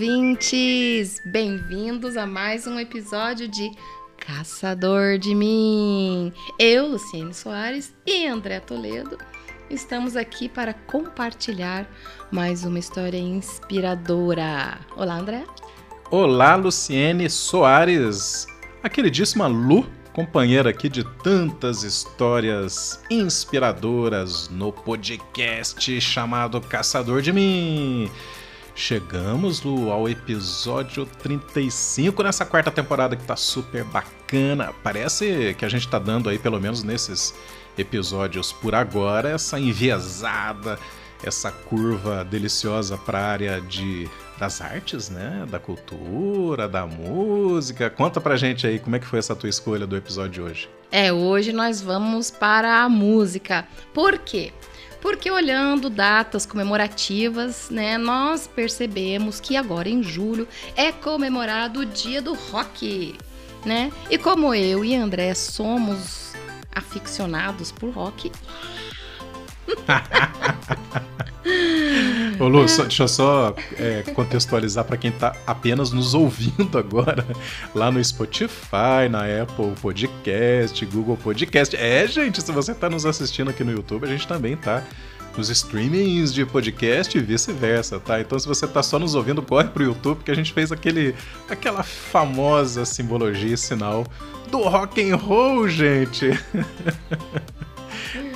ouvintes! Bem-vindos a mais um episódio de Caçador de Mim. Eu, Luciene Soares e André Toledo estamos aqui para compartilhar mais uma história inspiradora. Olá, André. Olá, Luciene Soares. A queridíssima Lu, companheira aqui de tantas histórias inspiradoras no podcast chamado Caçador de Mim. Chegamos, Lu, ao episódio 35 nessa quarta temporada que tá super bacana. Parece que a gente tá dando aí, pelo menos nesses episódios por agora, essa enviesada, essa curva deliciosa para a área de das artes, né? Da cultura, da música. Conta pra gente aí como é que foi essa tua escolha do episódio de hoje. É, hoje nós vamos para a música. Por quê? Porque olhando datas comemorativas, né, nós percebemos que agora em julho é comemorado o Dia do Rock, né? E como eu e André somos aficionados por rock. Ô Lu, só, deixa eu só é, contextualizar para quem está apenas nos ouvindo agora, lá no Spotify, na Apple Podcast, Google Podcast. É, gente, se você está nos assistindo aqui no YouTube, a gente também tá nos streamings de podcast e vice-versa, tá? Então se você tá só nos ouvindo, corre pro YouTube que a gente fez aquele aquela famosa simbologia e sinal do rock and roll, gente.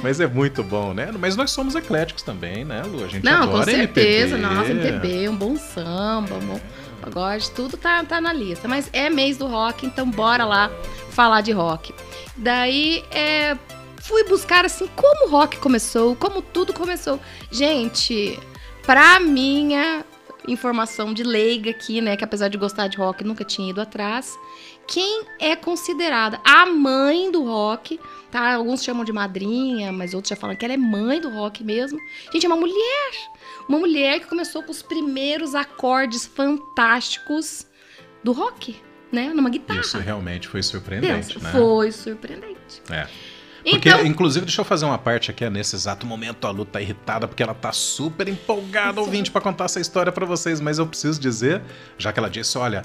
Mas é muito bom, né? Mas nós somos ecléticos também, né, Lu? A gente Não, adora com certeza. MPB. Nossa, MPB, um bom samba, um bom pagode, tudo tá, tá na lista. Mas é mês do rock, então bora lá falar de rock. Daí, é, fui buscar, assim, como o rock começou, como tudo começou. Gente, pra minha informação de leiga aqui, né, que apesar de gostar de rock, nunca tinha ido atrás, quem é considerada a mãe do rock, tá? Alguns chamam de madrinha, mas outros já falam que ela é mãe do rock mesmo. Gente, é uma mulher. Uma mulher que começou com os primeiros acordes fantásticos do rock, né? Numa guitarra. Isso realmente foi surpreendente, Pensa, né? Foi surpreendente. É. Porque, Então, inclusive, deixa eu fazer uma parte aqui, nesse exato momento a Lu tá irritada porque ela tá super empolgada, ouvinte, pra contar essa história pra vocês, mas eu preciso dizer, já que ela disse, olha,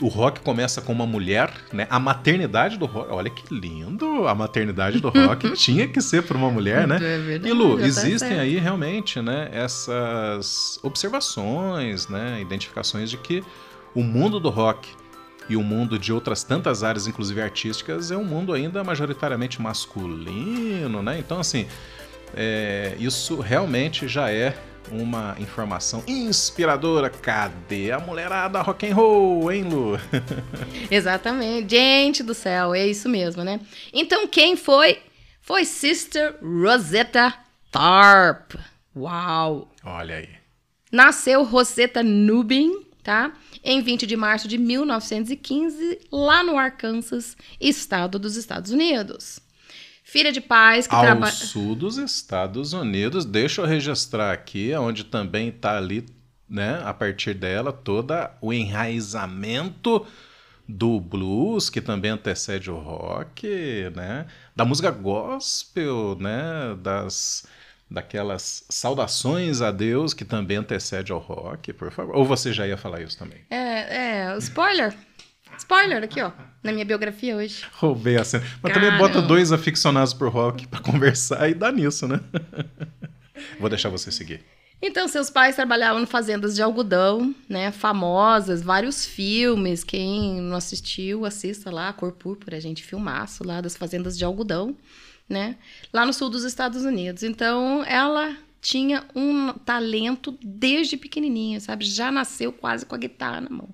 o rock começa com uma mulher, né? A maternidade do rock, olha que lindo, a maternidade do rock tinha que ser por uma mulher, né? É verdade, E Lu, tá existem certo. aí realmente, né, essas observações, né, identificações de que o mundo do rock e o mundo de outras tantas áreas, inclusive artísticas, é um mundo ainda majoritariamente masculino, né? Então, assim, é, isso realmente já é uma informação inspiradora. Cadê a mulherada rock and roll, hein, Lu? Exatamente. Gente do céu, é isso mesmo, né? Então, quem foi? Foi Sister Rosetta Tharpe. Uau! Olha aí. Nasceu Rosetta Nubin, tá? Em 20 de março de 1915, lá no Arkansas, estado dos Estados Unidos. Filha de pais que Ao trabalham. sul dos Estados Unidos, deixa eu registrar aqui, onde também está ali, né, a partir dela, todo o enraizamento do blues, que também antecede o rock, né, da música gospel, né, das daquelas saudações a Deus que também antecede ao rock, por favor. Ou você já ia falar isso também? É, é, spoiler. Spoiler aqui, ó, na minha biografia hoje. Roubei a cena. Mas também Caramba. bota dois aficionados por rock pra conversar e dá nisso, né? Vou deixar você seguir. Então, seus pais trabalhavam em fazendas de algodão, né? Famosas, vários filmes. Quem não assistiu, assista lá, Cor Púrpura, gente, filmaço lá das fazendas de algodão, né? Lá no sul dos Estados Unidos. Então, ela tinha um talento desde pequenininha, sabe? Já nasceu quase com a guitarra na mão.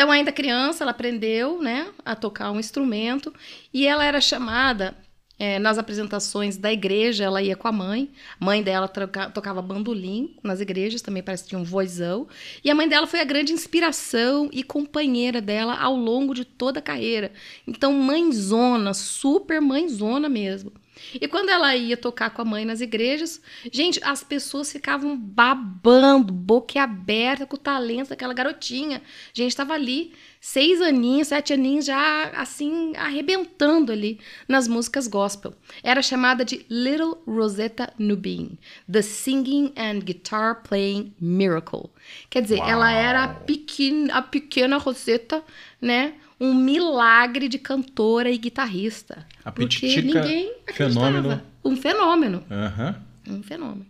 Então, ainda criança, ela aprendeu, né, a tocar um instrumento e ela era chamada é, nas apresentações da igreja, ela ia com a mãe. A mãe dela troca- tocava bandolim nas igrejas, também parece que tinha um vozão. E a mãe dela foi a grande inspiração e companheira dela ao longo de toda a carreira. Então, mãezona, super mãezona mesmo. E quando ela ia tocar com a mãe nas igrejas, gente, as pessoas ficavam babando, boquiaberta com o talento daquela garotinha. Gente, estava ali, seis aninhos, sete aninhos, já assim, arrebentando ali nas músicas gospel. Era chamada de Little Rosetta Nubin, The Singing and Guitar Playing Miracle. Quer dizer, Uau. ela era a pequena, a pequena Rosetta, né? Um milagre de cantora e guitarrista. A porque ninguém fenômeno. Um fenômeno. Uhum. Um fenômeno.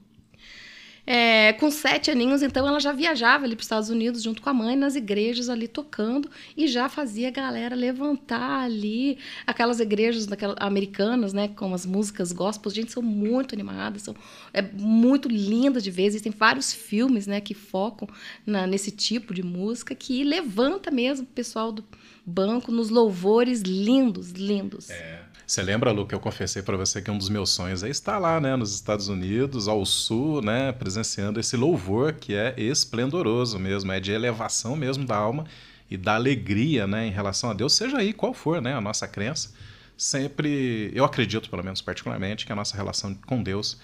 É, com sete aninhos, então, ela já viajava ali para os Estados Unidos junto com a mãe nas igrejas ali tocando e já fazia a galera levantar ali aquelas igrejas daquelas, americanas, né, com as músicas gospel. Gente, são muito animadas, são é muito lindas de ver. Existem vários filmes, né, que focam na, nesse tipo de música que levanta mesmo o pessoal do, banco nos louvores lindos, lindos. É. Você lembra, Lu, que eu confessei para você que um dos meus sonhos é estar lá, né, nos Estados Unidos, ao sul, né, presenciando esse louvor que é esplendoroso mesmo, é de elevação mesmo da alma e da alegria, né, em relação a Deus, seja aí qual for, né, a nossa crença. Sempre, eu acredito, pelo menos particularmente, que a nossa relação com Deus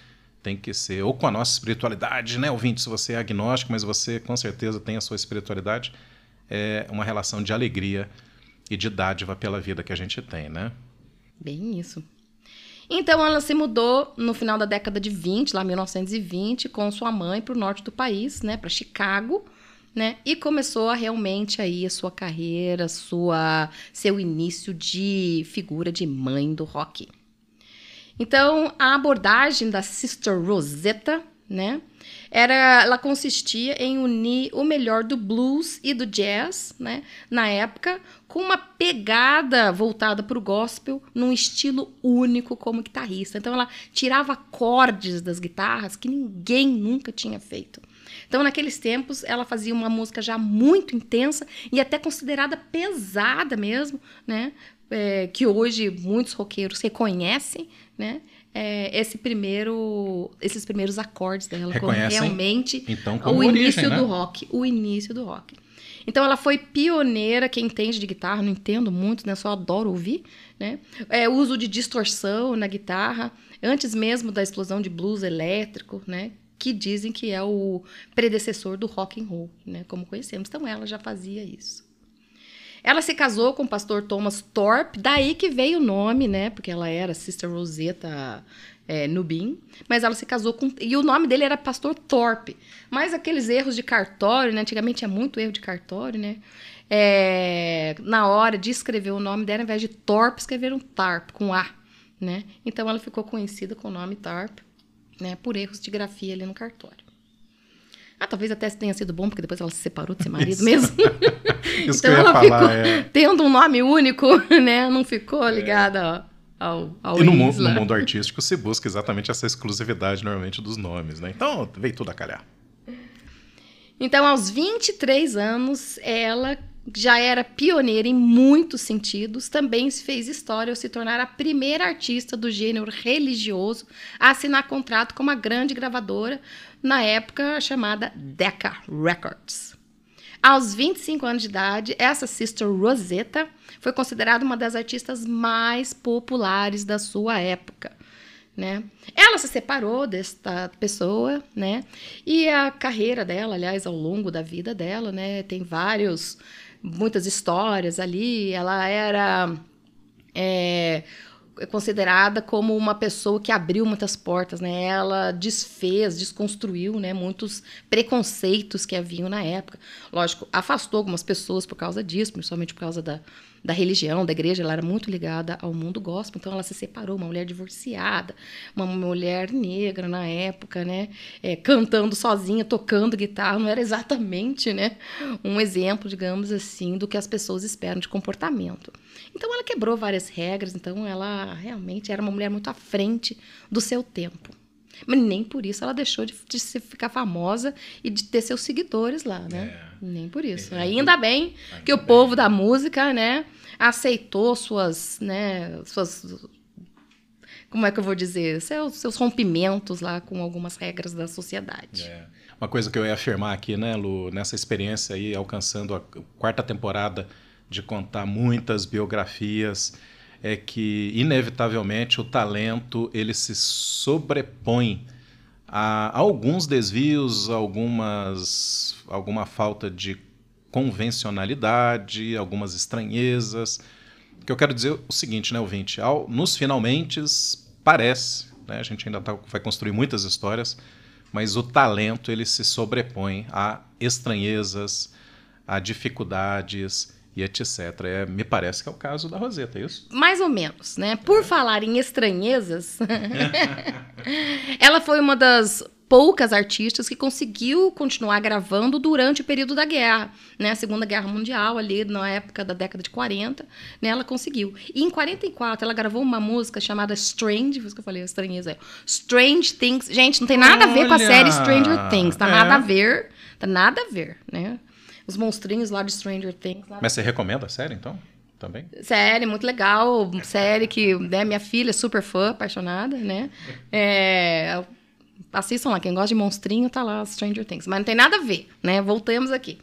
tem que ser, ou com a nossa espiritualidade, né, ouvinte, se você é agnóstico, mas você com certeza tem a sua espiritualidade, é uma relação de alegria e de dádiva pela vida que a gente tem, né? Bem isso. Então ela se mudou no final da década de 20, lá 1920, com sua mãe para o norte do país, né, para Chicago, né, e começou a realmente aí a sua carreira, sua seu início de figura de mãe do rock. Então a abordagem da Sister Rosetta, né, era, ela consistia em unir o melhor do blues e do jazz, né, na época, com uma pegada voltada para o gospel, num estilo único como guitarrista. Então ela tirava acordes das guitarras que ninguém nunca tinha feito. Então, naqueles tempos, ela fazia uma música já muito intensa e até considerada pesada mesmo, né? É, que hoje muitos roqueiros reconhecem, né? É, esse primeiro, esses primeiros acordes dela, Reconhecem, realmente então, o origem, início né? do rock, o início do rock. Então ela foi pioneira, quem entende de guitarra, não entendo muito, né? Só adoro ouvir, né? É, uso de distorção na guitarra, antes mesmo da explosão de blues elétrico, né? Que dizem que é o predecessor do rock and roll, né? Como conhecemos. Então ela já fazia isso. Ela se casou com o pastor Thomas Thorpe, daí que veio o nome, né? Porque ela era Sister Rosetta é, Nubin, mas ela se casou com. E o nome dele era Pastor Thorpe. Mas aqueles erros de cartório, né? Antigamente tinha muito erro de cartório, né? É, na hora de escrever o nome dela, ao invés de Thorpe, escreveram Tarp, com A, né? Então ela ficou conhecida com o nome Tarp, né? Por erros de grafia ali no cartório. Ah, talvez até tenha sido bom, porque depois ela se separou desse marido Isso. mesmo. Isso então que eu ia ela falar, ficou é... tendo um nome único, né? Não ficou ligada é. ao, ao E no, mundo, no mundo artístico se busca exatamente essa exclusividade, normalmente, dos nomes, né? Então, veio tudo a calhar. Então, aos 23 anos, ela já era pioneira em muitos sentidos, também se fez história ao se tornar a primeira artista do gênero religioso a assinar contrato com uma grande gravadora, na época chamada Decca Records. Aos 25 anos de idade, essa Sister Rosetta foi considerada uma das artistas mais populares da sua época. Né? Ela se separou desta pessoa, né? E a carreira dela, aliás, ao longo da vida dela, né, tem vários muitas histórias ali. Ela era é, considerada como uma pessoa que abriu muitas portas, né? Ela desfez, desconstruiu, né, muitos preconceitos que haviam na época. Lógico, afastou algumas pessoas por causa disso, principalmente por causa da da religião, da igreja, ela era muito ligada ao mundo gospel, então ela se separou, uma mulher divorciada, uma mulher negra na época, né, é, cantando sozinha, tocando guitarra, não era exatamente, né, um exemplo, digamos assim, do que as pessoas esperam de comportamento. Então ela quebrou várias regras, então ela realmente era uma mulher muito à frente do seu tempo. Mas nem por isso ela deixou de, de ficar famosa e de ter seus seguidores lá, né? É. Nem por isso. É. Ainda bem Ainda que o bem. povo da música, né, aceitou suas, né, suas como é que eu vou dizer, seus, seus rompimentos lá com algumas regras da sociedade. É. Uma coisa que eu ia afirmar aqui, né, Lu, nessa experiência aí, alcançando a quarta temporada de contar muitas biografias, é que inevitavelmente o talento ele se sobrepõe a alguns desvios, algumas alguma falta de convencionalidade, algumas estranhezas. O que eu quero dizer é o seguinte, né, ouvinte? Ao, nos finalmente parece, né, a gente ainda tá, vai construir muitas histórias, mas o talento ele se sobrepõe a estranhezas, a dificuldades e etc. É, me parece que é o caso da Roseta, é isso? Mais ou menos, né? Por é. falar em estranhezas, ela foi uma das poucas artistas que conseguiu continuar gravando durante o período da guerra, né? A Segunda Guerra Mundial, ali na época da década de 40, né? Ela conseguiu. E em 44, ela gravou uma música chamada Strange, por isso que eu falei, estranheza. Strange Things. Gente, não tem nada a ver com a série Stranger Things, tá é. nada a ver, tá nada a ver, né? Os monstrinhos lá de Stranger Things. Mas você recomenda a série, então? Também? Série, muito legal. Série que né, minha filha é super fã, apaixonada, né? É, Assistam lá, quem gosta de monstrinho tá lá, Stranger Things. Mas não tem nada a ver, né? Voltamos aqui.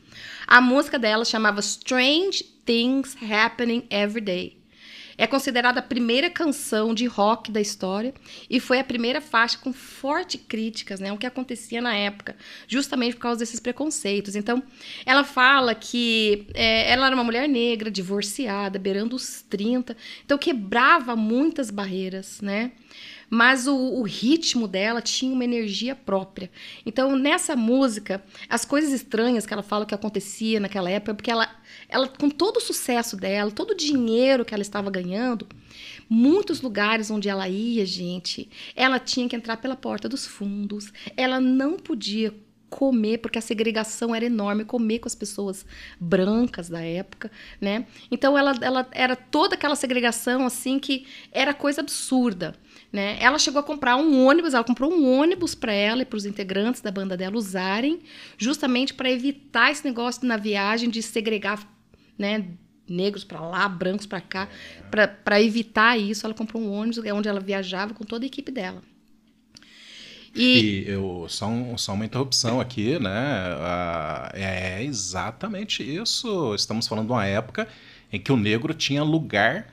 A música dela chamava Strange Things Happening Every Day. É considerada a primeira canção de rock da história e foi a primeira faixa com fortes críticas, né, o que acontecia na época, justamente por causa desses preconceitos. Então, ela fala que é, ela era uma mulher negra, divorciada, beirando os 30, então quebrava muitas barreiras, né? Mas o, o, ritmo dela tinha uma energia própria. Então, nessa música, as coisas estranhas que ela fala que acontecia naquela época, porque ela, ela com todo o sucesso dela, todo o dinheiro que ela estava ganhando, muitos lugares onde ela ia, gente, ela tinha que entrar pela porta dos fundos, ela não podia comer, porque a segregação era enorme, comer com as pessoas brancas da época, né? Então ela, ela era toda aquela segregação assim que era coisa absurda. Né? Ela chegou a comprar um ônibus, ela comprou um ônibus para ela e para os integrantes da banda dela usarem, justamente para evitar esse negócio na viagem de segregar né, negros para lá, brancos para cá, para evitar isso. Ela comprou um ônibus onde ela viajava com toda a equipe dela. E, e eu, só, um, só uma interrupção aqui, né? é exatamente isso. Estamos falando de uma época em que o negro tinha lugar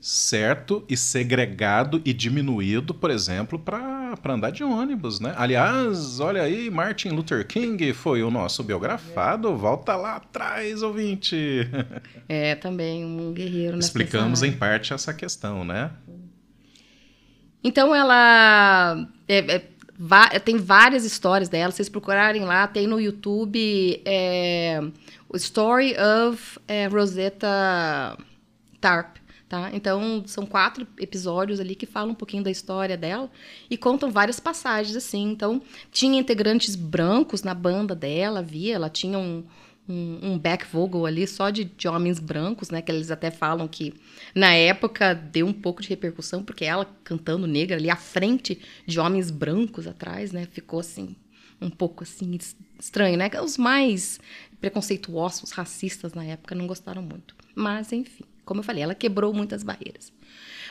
certo e segregado e diminuído, por exemplo, para andar de ônibus, né? Aliás, olha aí, Martin Luther King foi o nosso biografado, volta lá atrás, ouvinte. É, também um guerreiro. Explicamos em parte essa questão, né? Então ela é, é, tem várias histórias dela. Vocês procurarem lá, tem no YouTube é, o Story of é, Rosetta Tarp. Tá? Então, são quatro episódios ali que falam um pouquinho da história dela e contam várias passagens, assim. Então, tinha integrantes brancos na banda dela, havia, ela tinha um, um, um back vocal ali só de, de, homens brancos, né? Que eles até falam que na época deu um pouco de repercussão, porque ela cantando negra ali à frente de homens brancos atrás, né? Ficou assim, um pouco assim, estranho, né? Os mais preconceituosos, racistas na época não gostaram muito. Mas, enfim. Como eu falei, ela quebrou muitas barreiras.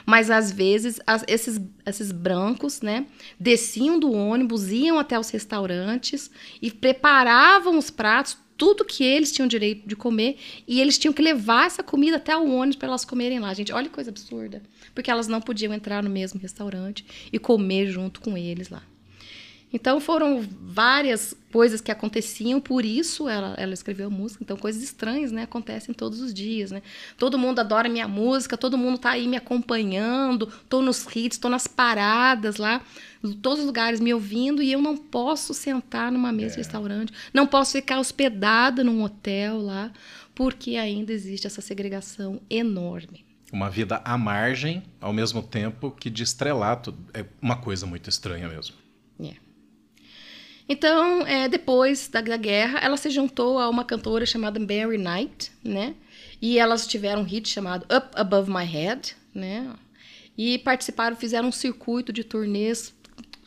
Mas às vezes as, esses, esses brancos, né, desciam do ônibus, iam até os restaurantes e preparavam os pratos, tudo que eles tinham direito de comer, e eles tinham que levar essa comida até o ônibus para elas comerem lá. Gente, olha que coisa absurda. Porque elas não podiam entrar no mesmo restaurante e comer junto com eles lá. Então foram várias coisas que aconteciam, por isso ela, ela escreveu a música. Então coisas estranhas, né, acontecem todos os dias, né? Todo mundo adora minha música, todo mundo tá aí me acompanhando, tô nos hits, tô nas paradas lá, em todos os lugares me ouvindo e eu não posso sentar numa mesa é. de restaurante, não posso ficar hospedada num hotel lá, porque ainda existe essa segregação enorme. Uma vida à margem, ao mesmo tempo que de estrelato. É uma coisa muito estranha mesmo. É. Então, é, depois da, da, guerra, ela se juntou a uma cantora chamada Mary Knight, né? E elas tiveram um hit chamado Up Above My Head, né? E participaram, fizeram um circuito de turnês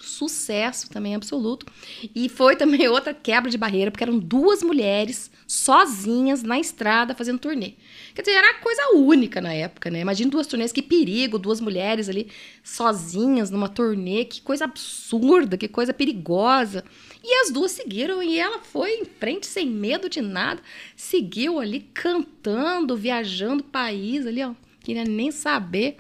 sucesso também absoluto. E foi também outra quebra de barreira, porque eram duas mulheres sozinhas na estrada fazendo turnê. Quer dizer, era coisa única na época, né? Imagina duas turnês, que perigo, duas mulheres ali sozinhas numa turnê, que coisa absurda, que coisa perigosa. E as duas seguiram e ela foi em frente sem medo de nada, seguiu ali cantando, viajando o país ali, ó queria nem saber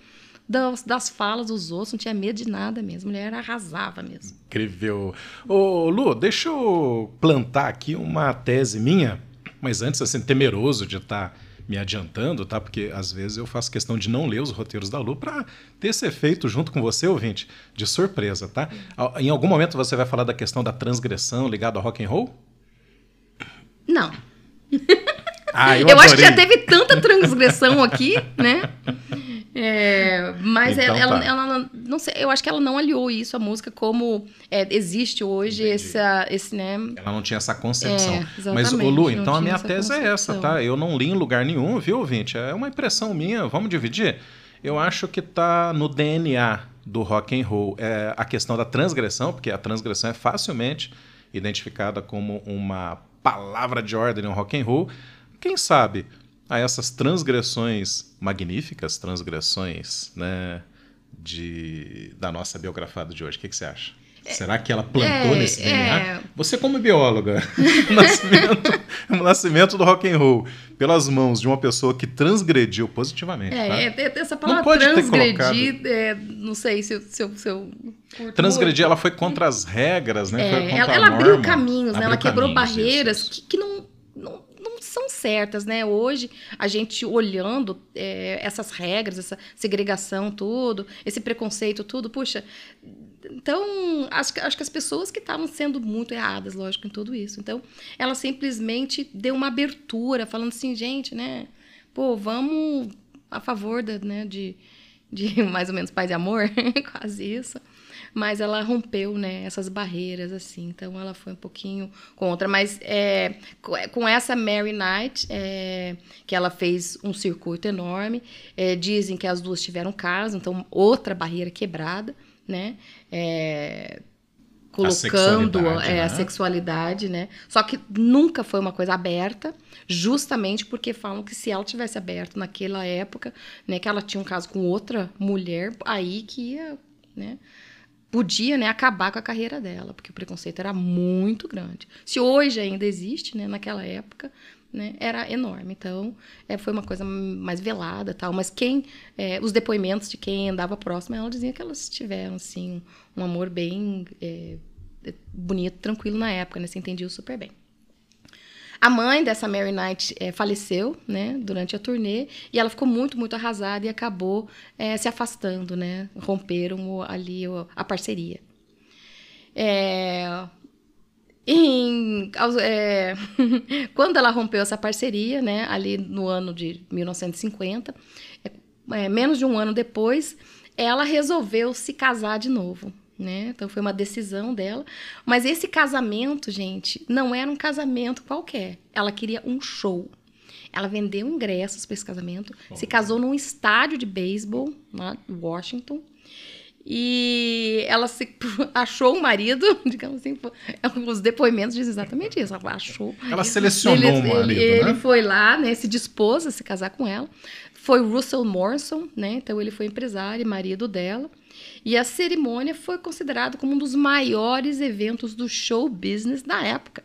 das, das falas dos outros, não tinha medo de nada mesmo. A mulher arrasava mesmo. Incrível. Ô, Lu, deixa eu plantar aqui uma tese minha, mas antes, assim, temeroso de estar. Tá me adiantando, tá? Porque às vezes eu faço questão de não ler os roteiros da Lu para ter esse efeito junto com você, ouvinte, de surpresa, tá? Em algum momento você vai falar da questão da transgressão ligada ao rock and roll? Não. Ah, eu, eu acho que já teve tanta transgressão aqui, né? É, mas então, ela, tá. ela, ela, não sei, eu acho que ela não aliou isso à música como é, existe hoje essa, esse, né? Ela não tinha essa concepção. É, mas, ô Lu, então a minha tese concepção. é essa, tá? Eu não li em lugar nenhum, viu, ouvinte? É uma impressão minha, vamos dividir? Eu acho que tá no DNA do rock and roll é a questão da transgressão, porque a transgressão é facilmente identificada como uma palavra de ordem no rock and roll. Quem sabe a essas transgressões magníficas, transgressões né, de, da nossa biografada de hoje. O que, que você acha? É, Será que ela plantou é, nesse DNA? É... Você como bióloga, o nascimento, o nascimento do rock and roll pelas mãos de uma pessoa que transgrediu positivamente. É, tá? é essa palavra não pode transgredir, é, não sei se, se, se eu... Transgredir, ela foi contra as regras, né? Ela, ela abriu caminhos, né? ela quebrou barreiras isso, isso. Que, que não são certas, né? Hoje, a gente olhando é, essas regras, essa segregação, tudo, esse preconceito, tudo, puxa. Então, acho, acho que as pessoas que estavam sendo muito erradas, lógico, em tudo isso. Então, ela simplesmente deu uma abertura, falando assim, gente, né? Pô, vamos a favor da, né, de, de mais ou menos paz e amor, quase isso mas ela rompeu né, essas barreiras, assim. Então ela foi um pouquinho contra. Mas é, com essa Mary Knight, é, que ela fez um circuito enorme, é, dizem que as duas tiveram caso, então outra barreira quebrada, né? É, colocando a sexualidade, é, né? a sexualidade, né? Só que nunca foi uma coisa aberta, justamente porque falam que se ela tivesse aberto naquela época, né, que ela tinha um caso com outra mulher, aí que ia, né, podia né, acabar com a carreira dela, porque o preconceito era muito grande. Se hoje ainda existe, né, naquela época, né, era enorme. Então, é, foi uma coisa mais velada tal. Mas quem, é, os depoimentos de quem andava próximo, ela dizia que elas tiveram, assim, um amor bem é, bonito, tranquilo na época, né, se entendiam super bem. A mãe dessa Mary Knight é, faleceu, né, durante a turnê, e ela ficou muito, muito arrasada e acabou é, se afastando, né, romperam ali a parceria. É, em, é, quando ela rompeu essa parceria, né, ali no ano de 1950, é, é, menos de um ano depois, ela resolveu se casar de novo né? Então foi uma decisão dela. Mas esse casamento, gente, não era um casamento qualquer. Ela queria um show. Ela vendeu ingressos para esse casamento, se casou num estádio de beisebol lá em Washington. E ela se achou um marido, digamos assim, os depoimentos dizem exatamente isso. Ela achou. Ela selecionou ele, um marido. Ele, né? ele foi lá, né? Se dispôs a se casar com ela. Foi Russell Morrison, né? Então ele foi empresário e marido dela. E a cerimônia foi considerada como um dos maiores eventos do show business da época.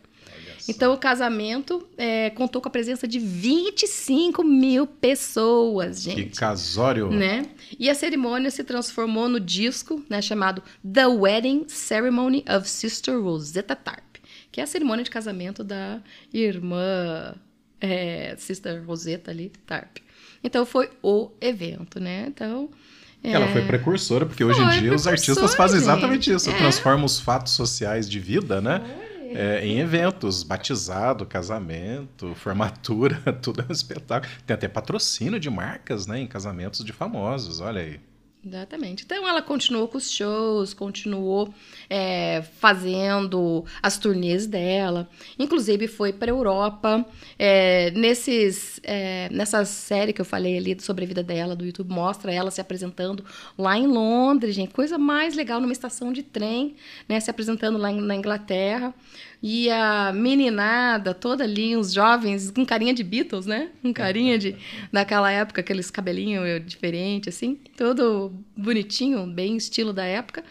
Então, o casamento é, contou com a presença de 25 mil pessoas, gente. Que casório! Né? E a cerimônia se transformou no disco né, chamado The Wedding Ceremony of Sister Rosetta Tarp, que é a cerimônia de casamento da irmã é, Sister Rosetta ali, Tarp. Então, foi o evento, né? Então, é. Ela foi precursora, porque foi, hoje em dia os artistas fazem exatamente isso, é. transformam os fatos sociais de vida, né? É, em eventos, batizado, casamento, formatura, tudo é um espetáculo. Tem até patrocínio de marcas, né, em casamentos de famosos, olha aí. Exatamente. Então ela continuou com os shows, continuou é, fazendo as turnês dela, inclusive foi para Europa. É, nesses, é, nessa série que eu falei ali sobre a vida dela do YouTube, mostra ela se apresentando lá em Londres, gente, coisa mais legal numa estação de trem, né, se apresentando lá na Inglaterra. E a meninada toda ali, uns jovens com carinha de Beatles, né? Com carinha de daquela época, aqueles cabelinhos diferentes, assim, todo bonitinho, bem estilo da época,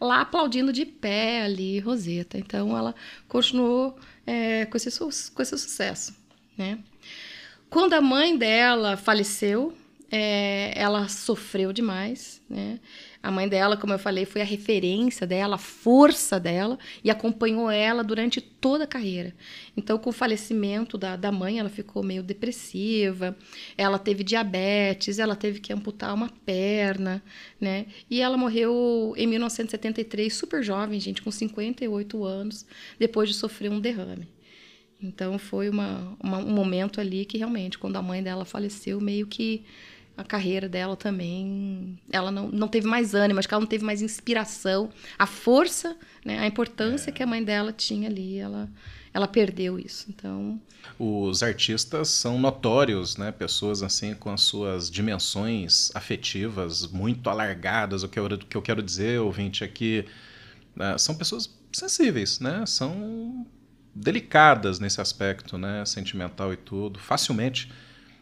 lá aplaudindo de pé ali, Roseta. Então ela continuou é, com, esse, com esse sucesso, né? Quando a mãe dela faleceu, é, ela sofreu demais, né? A mãe dela, como eu falei, foi a referência dela, a força dela e acompanhou ela durante toda a carreira. Então, com o falecimento da, da mãe, ela ficou meio depressiva, ela teve diabetes, ela teve que amputar uma perna, né? E ela morreu em 1973, super jovem, gente, com 58 anos, depois de sofrer um derrame. Então, foi uma, uma um momento ali que realmente, quando a mãe dela faleceu, meio que a carreira dela também, ela não, não teve mais ânimo, acho que ela não teve mais inspiração, a força, né, a importância é. que a mãe dela tinha ali, ela, ela perdeu isso. Então, os artistas são notórios, né, pessoas assim com as suas dimensões afetivas muito alargadas. O que eu, o que eu quero dizer, ouvinte, é que né, são pessoas sensíveis, né, são delicadas nesse aspecto, né, sentimental e tudo, facilmente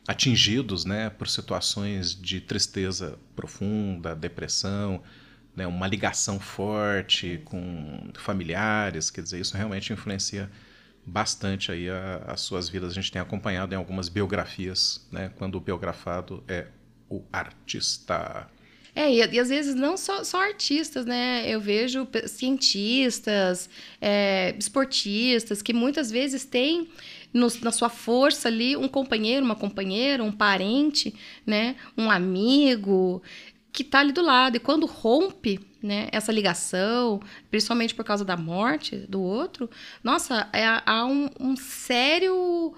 atingidos né, por situações de tristeza profunda, depressão, né, uma ligação forte com familiares, quer dizer, isso realmente influencia bastante aí a, as suas vidas. A gente tem acompanhado em algumas biografias, né, quando o biografado é o artista. É, e, e, às vezes não só, só artistas, né? Eu vejo cientistas, é, esportistas, que muitas vezes têm no, na sua força ali um companheiro, uma companheira, um parente, né, um amigo que está ali do lado. E quando rompe né, essa ligação, principalmente por causa da morte do outro, nossa, é, há um, um sério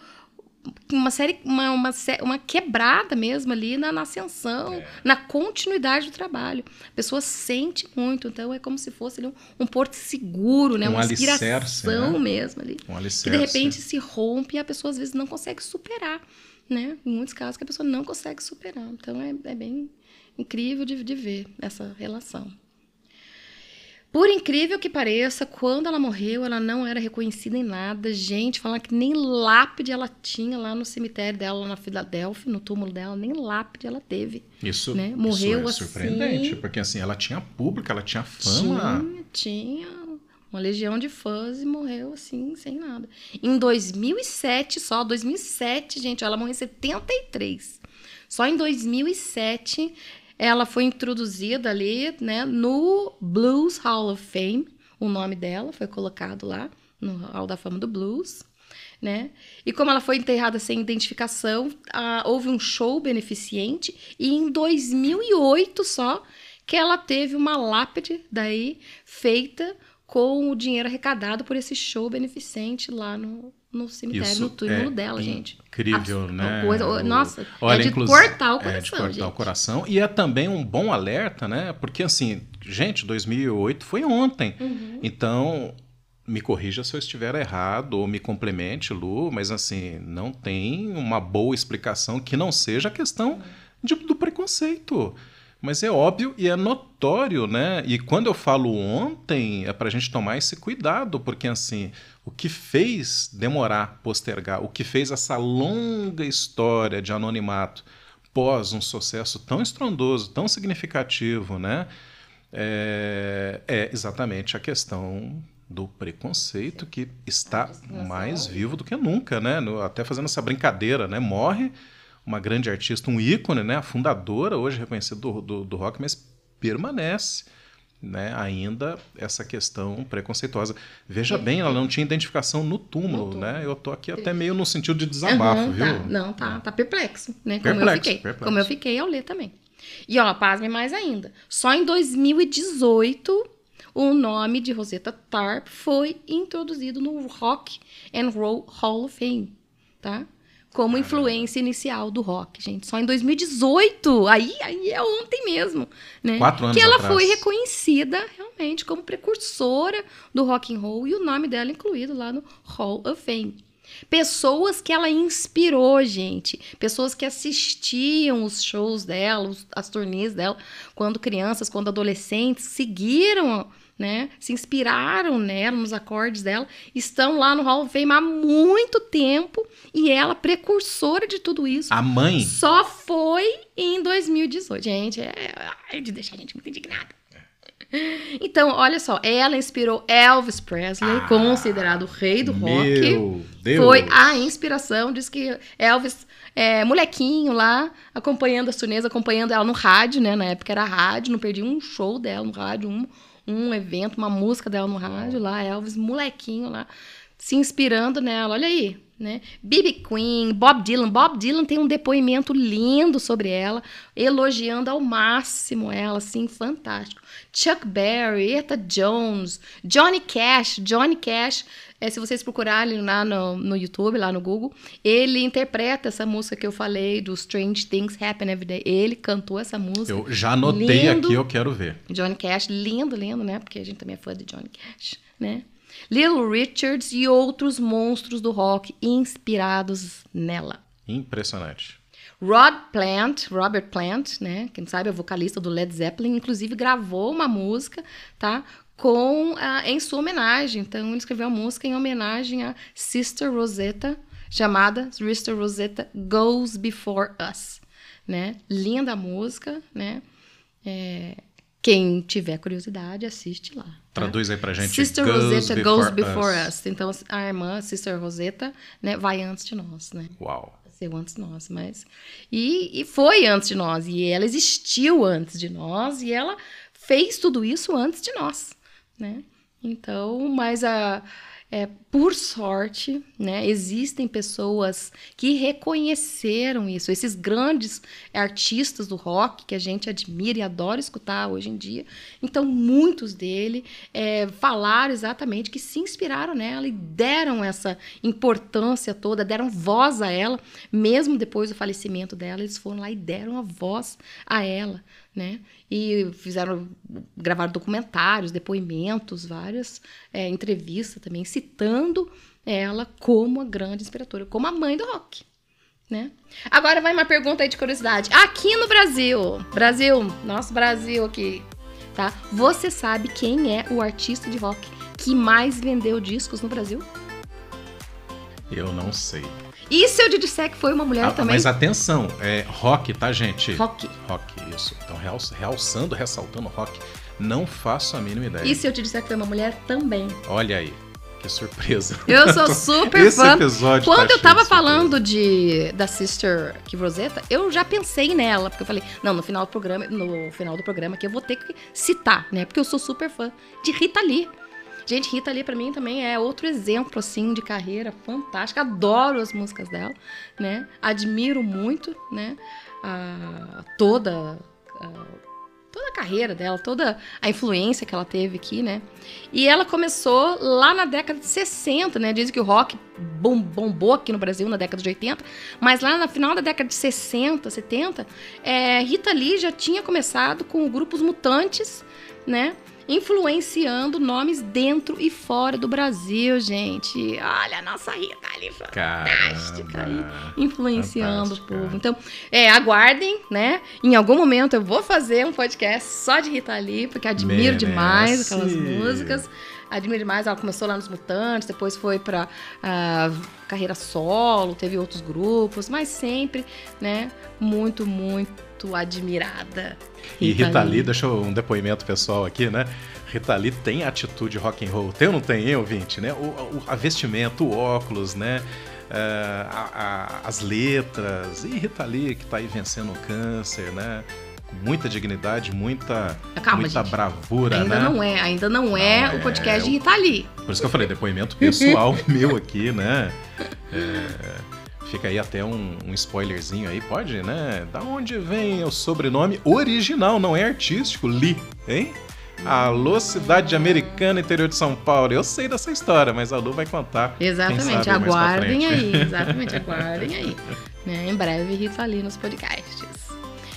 uma série, uma, uma, uma quebrada mesmo ali na, na ascensão, é. na continuidade do trabalho. A pessoa sente muito, então é como se fosse ali, um, um porto seguro, né? Um uma inspiração né? mesmo ali. Um alicerce. Que de repente se rompe e a pessoa às vezes não consegue superar, né? Em muitos casos que a pessoa não consegue superar. Então é, é bem incrível de, de ver essa relação. Por incrível que pareça, quando ela morreu, ela não era reconhecida em nada. Gente, falar que nem lápide ela tinha lá no cemitério dela, lá na Filadélfia, no túmulo dela, nem lápide ela teve. Isso, né? Morreu isso é surpreendente, assim, porque assim, ela tinha público, ela tinha fama. Tinha, tinha uma legião de fãs e morreu assim, sem nada. Em 2007 só, 2007, gente, ela morreu em 73. Só em 2007 ela foi introduzida ali, né, no Blues Hall of Fame. O nome dela foi colocado lá no Hall da Fama do Blues, né? E como ela foi enterrada sem identificação, houve um show beneficente e em 2008 só que ela teve uma lápide daí feita com o dinheiro arrecadado por esse show beneficente lá no, no cemitério, Isso no túmulo é dela, gente. Incrível, a, né? Coisa, nossa, Olha, é de cortar o coração, É de cortar gente. o coração. E é também um bom alerta, né? Porque, assim, gente, 2008 foi ontem. Uhum. Então, me corrija se eu estiver errado ou me complemente, Lu, mas, assim, não tem uma boa explicação que não seja a questão de, do preconceito. Mas é óbvio e é notório, né? E quando eu falo ontem, é para a gente tomar esse cuidado, porque assim, o que fez demorar, postergar, o que fez essa longa história de anonimato pós um sucesso tão estrondoso, tão significativo, né? É, é exatamente a questão do preconceito que está mais vivo do que nunca, né? Até fazendo essa brincadeira, né? Morre uma grande artista, um ícone, né? A fundadora, hoje reconhecida do, do, do rock, mas permanece né, ainda essa questão preconceituosa. Veja bem, ela não tinha identificação no túmulo, no né? Eu tô aqui até meio no sentido de desabafo, uhum, viu? Tá. Não, tá, tá perplexo, né? Como perplexo, eu fiquei. Perplexo. Como eu fiquei ao ler também. E ó, pasme mais ainda. Só em 2018 o nome de Rosetta Tarp foi introduzido no Rock and Roll Hall of Fame, tá? Como influência inicial do rock, gente. Só em 2018, aí, aí é ontem mesmo, né? Quatro anos Que ela atrás. foi reconhecida realmente como precursora do rock and roll e o nome dela incluído lá no Hall of Fame. Pessoas que ela inspirou, gente. Pessoas que assistiam os shows dela, as turnês dela, quando crianças, quando adolescentes, seguiram né? Se inspiraram nela, nos acordes dela, estão lá no Hall of Fame há muito tempo e ela, precursora de tudo isso. A mãe? Só foi em 2018. Gente, é, é de deixar a gente muito indignada. Então, olha só, ela inspirou Elvis Presley, ah, considerado o rei do rock. Deus. Foi a inspiração, diz que Elvis é, molequinho lá, acompanhando as turnês, acompanhando ela no rádio, né? Na época era rádio, não perdi um show dela no rádio, um, um evento, uma música dela no rádio lá, Elvis, molequinho lá, se inspirando nela. Olha aí, né? B.B. Queen, Bob Dylan. Bob Dylan tem um depoimento lindo sobre ela, elogiando ao máximo ela, assim, fantástico. Chuck Berry, Eta Jones, Johnny Cash. Johnny Cash, é, se vocês procurarem lá no, no YouTube, lá no Google, ele interpreta essa música que eu falei, do Strange Things Happen Every Day. Ele cantou essa música. Eu já anotei lindo. aqui, eu quero ver. Johnny Cash, lindo, lindo, né? Porque a gente também é fã de Johnny Cash, né? Little Richards e outros monstros do rock inspirados nela. Impressionante. Rod Plant, Robert Plant, né? Quem sabe é vocalista do Led Zeppelin, inclusive gravou uma música, tá? Com uh, em sua homenagem. Então ele escreveu a música em homenagem a Sister Rosetta, chamada Sister Rosetta Goes Before Us, né? Linda música, né? É, quem tiver curiosidade, assiste lá. Tá? Traduz aí pra gente. Sister goes Rosetta before goes before us. us. Então, a irmã, Sister Rosetta, né, vai antes de nós, né? Uau. Nasceu antes de nós, mas... E, e foi antes de nós. E ela existiu antes de nós. E ela fez tudo isso antes de nós, né? Então, mas a é, por sorte, né, existem pessoas que reconheceram isso. Esses grandes artistas do rock que a gente admira e adora escutar hoje em dia. Então, muitos dele é, falaram exatamente que se inspiraram nela e deram essa importância toda, deram voz a ela, mesmo depois do falecimento dela, eles foram lá e deram a voz a ela né? E fizeram, gravaram documentários, depoimentos, várias é, entrevistas também, citando ela como a grande inspiradora, como a mãe do rock, né? Agora vai uma pergunta aí de curiosidade. Aqui no Brasil, Brasil, nosso Brasil aqui, tá? Você sabe quem é o artista de rock que mais vendeu discos no Brasil? Eu não sei. E se eu te disser que foi uma mulher ah, também? Mas atenção, é rock, tá, gente? Rock. Rock, isso. Então, realçando, ressaltando rock. Não faço a mínima ideia. E se eu te disser que foi uma mulher também? Olha aí. Que surpresa. Eu sou super Esse fã. Episódio Quando tá eu tava falando de da Sister que Rosetta, eu já pensei nela, porque eu falei, não, no final do programa, no final do programa que eu vou ter que citar, né? Porque eu sou super fã de Rita Lee. Gente, Rita Lee para mim também é outro exemplo assim de carreira fantástica. Adoro as músicas dela, né? Admiro muito, né? A, toda a, toda a carreira dela, toda a influência que ela teve aqui, né? E ela começou lá na década de 60, né? Dizem que o rock bom, bombou aqui no Brasil na década de 80, mas lá no final da década de 60, 70, é, Rita Lee já tinha começado com o grupo Os Mutantes, né? Influenciando nomes dentro e fora do Brasil, gente. Olha a nossa Rita ali, fantástica. Aí, influenciando o povo. Então, é, aguardem, né? Em algum momento eu vou fazer um podcast só de Rita Lee, porque admiro Merece. demais aquelas músicas. Admiro demais. Ela começou lá nos Mutantes, depois foi para uh, ah, carreira solo, teve outros grupos, mas sempre, né? Muito, muito admirada. E Rita Lee, deixa eu um depoimento pessoal aqui, né? Rita Lee tem atitude rock and roll. Tem ou não tem, hein, ouvinte? Né? O, o a vestimenta, o óculos, né? Uh, a, a, as letras. E Rita Lee que tá aí vencendo o câncer, né? Com muita dignidade, muita, Calma, muita gente. bravura, ainda né? Não é, ainda não, é não o podcast é, de Rita Lee. Por isso que eu falei, depoimento pessoal meu aqui, né? É, Fica aí até um, um, spoilerzinho aí, pode, né? Da onde vem o sobrenome original, não é artístico, Lee, hein? Alô, cidade americana, interior de São Paulo. Eu sei dessa história, mas a Lu vai contar. Exatamente, aguardem aí, exatamente, aguardem aí. Né? Em breve, Rita ali nos podcasts.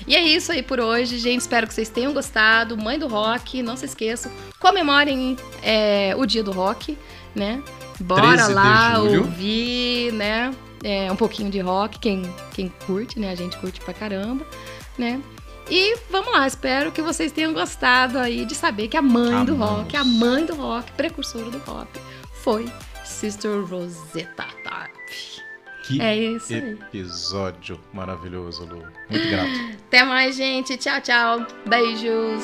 E é isso aí por hoje, gente. Espero que vocês tenham gostado. Mãe do Rock, não se esqueçam, comemorem é, o dia do rock, né? Bora lá ouvir, né? É, um pouquinho de rock, quem, quem curte, né? A gente curte pra caramba, né? E vamos lá, espero que vocês tenham gostado aí de saber que a mãe Amamos. do rock, a mãe do rock, precursora do rock, foi Sister Rosetta Tarp. Que é isso episódio aí. maravilhoso, Lu. Muito grato. Até mais, gente. Tchau, tchau. Beijos.